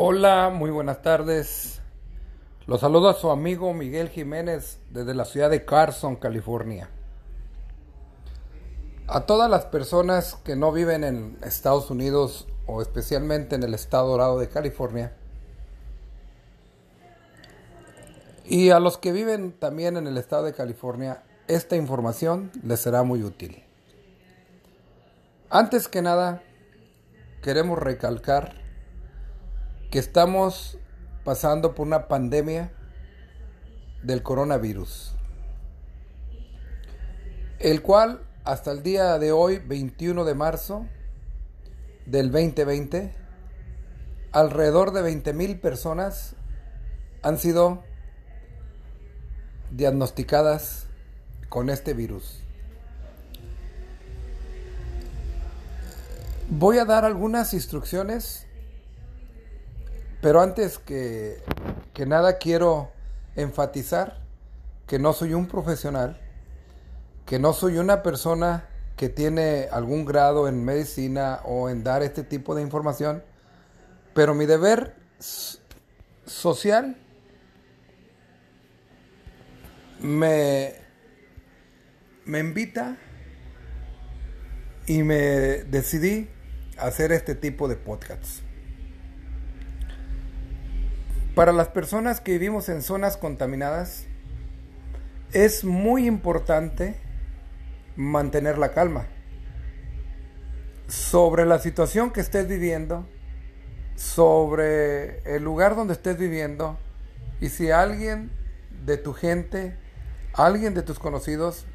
Hola, muy buenas tardes. Los saludo a su amigo Miguel Jiménez desde la ciudad de Carson, California. A todas las personas que no viven en Estados Unidos o especialmente en el estado dorado de California, y a los que viven también en el estado de California, esta información les será muy útil. Antes que nada, queremos recalcar que estamos pasando por una pandemia del coronavirus, el cual hasta el día de hoy, 21 de marzo del 2020, alrededor de 20 mil personas han sido diagnosticadas con este virus. Voy a dar algunas instrucciones, pero antes que, que nada quiero enfatizar que no soy un profesional, que no soy una persona que tiene algún grado en medicina o en dar este tipo de información, pero mi deber social me, me invita y me decidí hacer este tipo de podcasts. Para las personas que vivimos en zonas contaminadas, es muy importante mantener la calma sobre la situación que estés viviendo, sobre el lugar donde estés viviendo y si alguien de tu gente, alguien de tus conocidos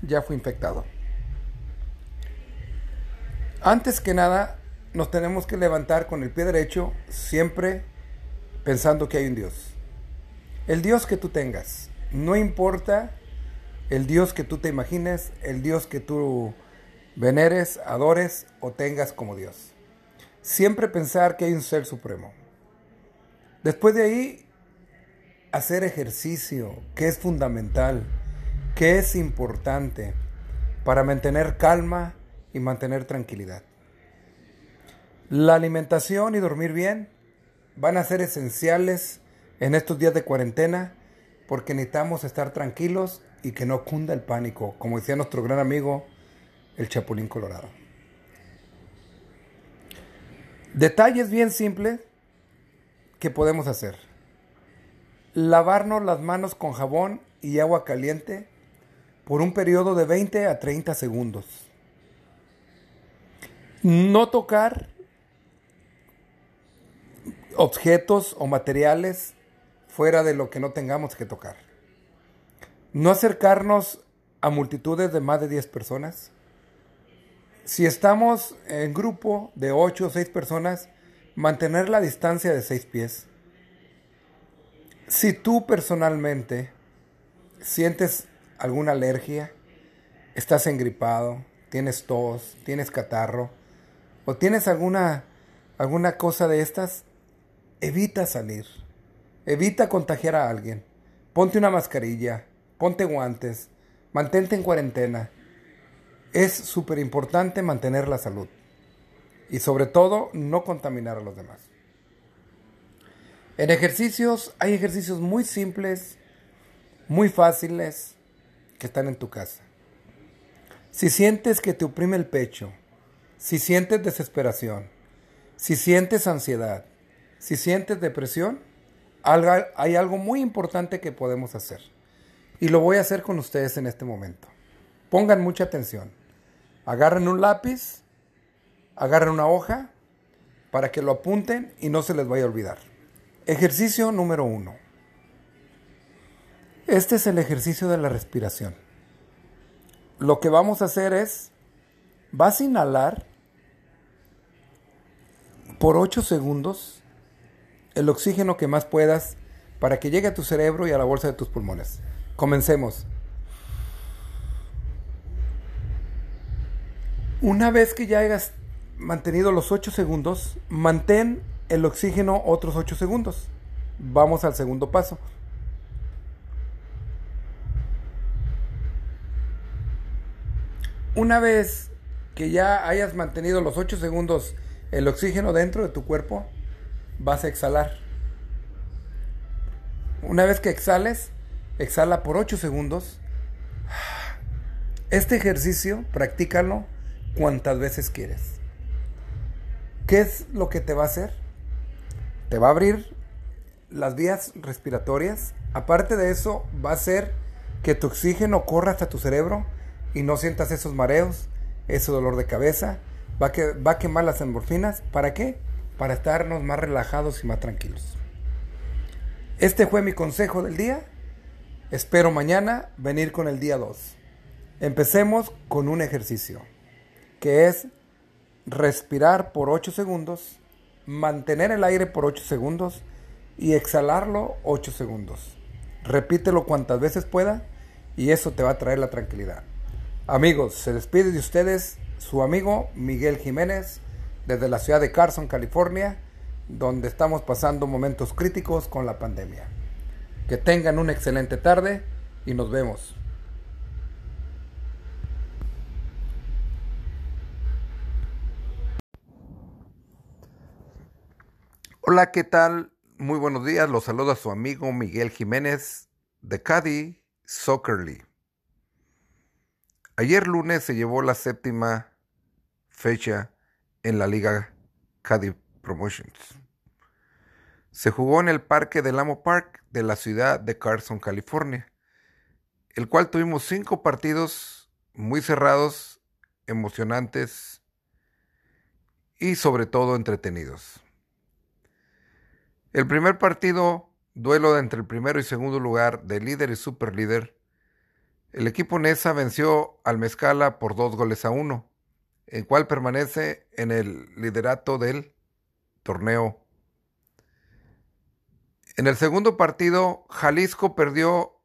ya fue infectado. Antes que nada, nos tenemos que levantar con el pie derecho, siempre pensando que hay un Dios. El Dios que tú tengas, no importa el Dios que tú te imagines, el Dios que tú veneres, adores o tengas como Dios. Siempre pensar que hay un ser supremo. Después de ahí, hacer ejercicio, que es fundamental, que es importante para mantener calma, y mantener tranquilidad. La alimentación y dormir bien van a ser esenciales en estos días de cuarentena porque necesitamos estar tranquilos y que no cunda el pánico, como decía nuestro gran amigo el Chapulín Colorado. Detalles bien simples que podemos hacer. Lavarnos las manos con jabón y agua caliente por un periodo de 20 a 30 segundos. No tocar objetos o materiales fuera de lo que no tengamos que tocar. No acercarnos a multitudes de más de 10 personas. Si estamos en grupo de 8 o 6 personas, mantener la distancia de 6 pies. Si tú personalmente sientes alguna alergia, estás engripado, tienes tos, tienes catarro, o tienes alguna, alguna cosa de estas, evita salir. Evita contagiar a alguien. Ponte una mascarilla, ponte guantes, mantente en cuarentena. Es súper importante mantener la salud. Y sobre todo, no contaminar a los demás. En ejercicios, hay ejercicios muy simples, muy fáciles, que están en tu casa. Si sientes que te oprime el pecho, si sientes desesperación, si sientes ansiedad, si sientes depresión, hay algo muy importante que podemos hacer. Y lo voy a hacer con ustedes en este momento. Pongan mucha atención. Agarren un lápiz, agarren una hoja para que lo apunten y no se les vaya a olvidar. Ejercicio número uno. Este es el ejercicio de la respiración. Lo que vamos a hacer es, vas a inhalar por 8 segundos el oxígeno que más puedas para que llegue a tu cerebro y a la bolsa de tus pulmones. Comencemos. Una vez que ya hayas mantenido los 8 segundos, mantén el oxígeno otros 8 segundos. Vamos al segundo paso. Una vez que ya hayas mantenido los 8 segundos el oxígeno dentro de tu cuerpo, vas a exhalar. Una vez que exhales, exhala por 8 segundos. Este ejercicio, practícalo cuantas veces quieres. ¿Qué es lo que te va a hacer? Te va a abrir las vías respiratorias. Aparte de eso, va a hacer que tu oxígeno corra hasta tu cerebro y no sientas esos mareos, ese dolor de cabeza. Va a, que, va a quemar las endorfinas. ¿Para qué? Para estarnos más relajados y más tranquilos. Este fue mi consejo del día. Espero mañana venir con el día 2. Empecemos con un ejercicio, que es respirar por 8 segundos, mantener el aire por 8 segundos y exhalarlo 8 segundos. Repítelo cuantas veces pueda y eso te va a traer la tranquilidad. Amigos, se despide de ustedes su amigo Miguel Jiménez desde la ciudad de Carson, California, donde estamos pasando momentos críticos con la pandemia. Que tengan una excelente tarde y nos vemos. Hola, ¿qué tal? Muy buenos días. Los saluda su amigo Miguel Jiménez de Caddy Soccer League. Ayer lunes se llevó la séptima fecha en la liga Caddy Promotions. Se jugó en el Parque del Amo Park de la ciudad de Carson, California, el cual tuvimos cinco partidos muy cerrados, emocionantes y sobre todo entretenidos. El primer partido, duelo entre el primero y segundo lugar de líder y superlíder, el equipo Nesa venció al Mezcala por dos goles a uno, el cual permanece en el liderato del torneo. En el segundo partido, Jalisco perdió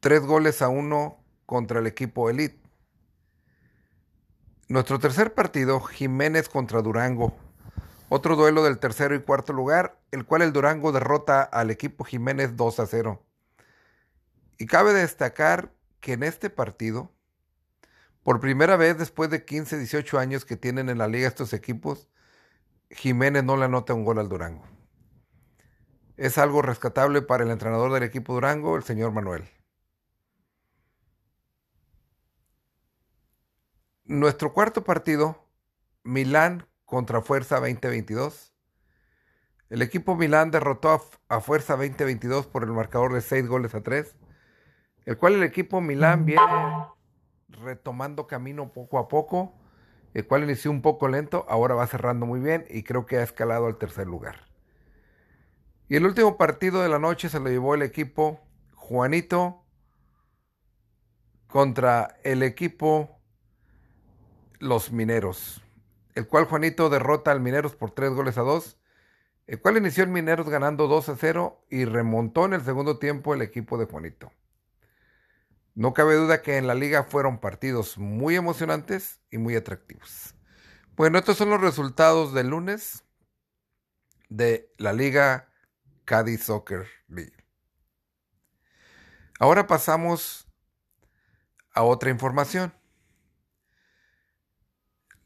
tres goles a uno contra el equipo Elite. Nuestro tercer partido, Jiménez contra Durango, otro duelo del tercero y cuarto lugar, el cual el Durango derrota al equipo Jiménez 2 a 0. Y cabe destacar que en este partido, por primera vez después de 15, 18 años que tienen en la liga estos equipos, Jiménez no le anota un gol al Durango. Es algo rescatable para el entrenador del equipo Durango, el señor Manuel. Nuestro cuarto partido, Milán contra Fuerza 2022. El equipo Milán derrotó a, Fuerza 2022 por el marcador de 6 goles a 3, el cual el equipo Milán viene retomando camino poco a poco, el cual inició un poco lento, ahora va cerrando muy bien y creo que ha escalado al tercer lugar. Y el último partido de la noche se lo llevó el equipo Juanito contra el equipo Los Mineros el cual Juanito derrota al Mineros por tres goles a dos, el cual inició el Mineros ganando 2 a 0 y remontó en el segundo tiempo el equipo de Juanito. No cabe duda que en la liga fueron partidos muy emocionantes y muy atractivos. Bueno, estos son los resultados del lunes de la liga Cádiz Soccer League. Ahora pasamos a otra información.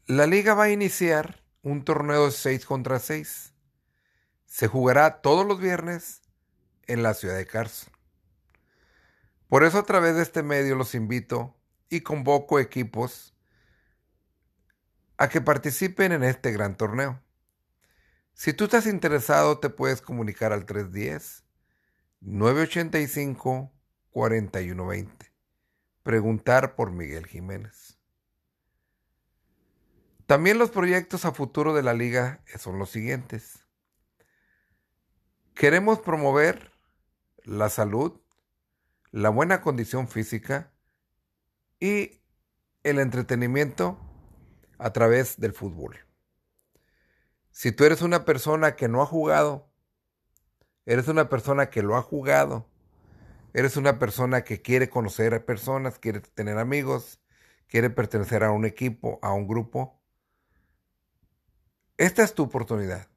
La liga va a iniciar un torneo de 6 contra 6. Se jugará todos los viernes en la ciudad de Carson. Por eso a través de este medio los invito y convoco equipos a que participen en este gran torneo. Si tú estás interesado, te puedes comunicar al 310-985-4120. Preguntar por Miguel Jiménez. También los proyectos a futuro de la liga son los siguientes. Queremos promover la salud, la buena condición física y el entretenimiento a través del fútbol. Si tú eres una persona que no ha jugado, eres una persona que lo ha jugado, eres una persona que quiere conocer a personas, quiere tener amigos, quiere pertenecer a un equipo, a un grupo, esta es tu oportunidad.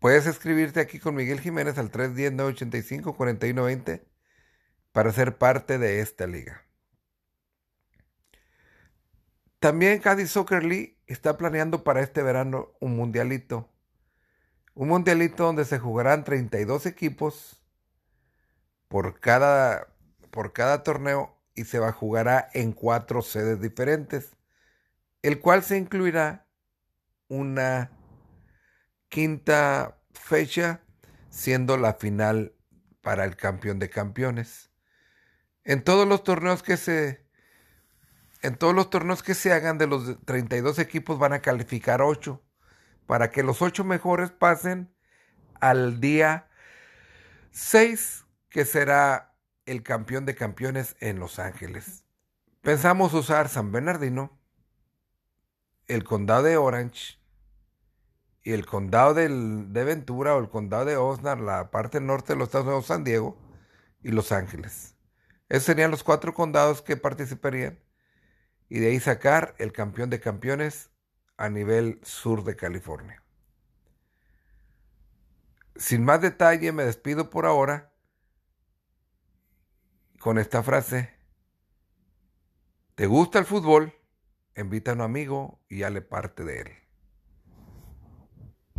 Puedes escribirte aquí con Miguel Jiménez al 310-985-4120 para ser parte de esta liga. También Cádiz Soccer League está planeando para este verano un mundialito. Un mundialito donde se jugarán 32 equipos por cada, por cada torneo y se va a jugar en cuatro sedes diferentes, el cual se incluirá una quinta fecha siendo la final para el campeón de campeones. En todos los torneos que se en todos los torneos que se hagan de los 32 equipos van a calificar 8 para que los 8 mejores pasen al día 6 que será el campeón de campeones en Los Ángeles. Pensamos usar San Bernardino, el condado de Orange y el condado de Ventura o el condado de Osnar, la parte norte de los Estados Unidos, San Diego y Los Ángeles. Esos serían los cuatro condados que participarían y de ahí sacar el campeón de campeones a nivel sur de California. Sin más detalle, me despido por ahora con esta frase. ¿Te gusta el fútbol? Invita a un amigo y le parte de él.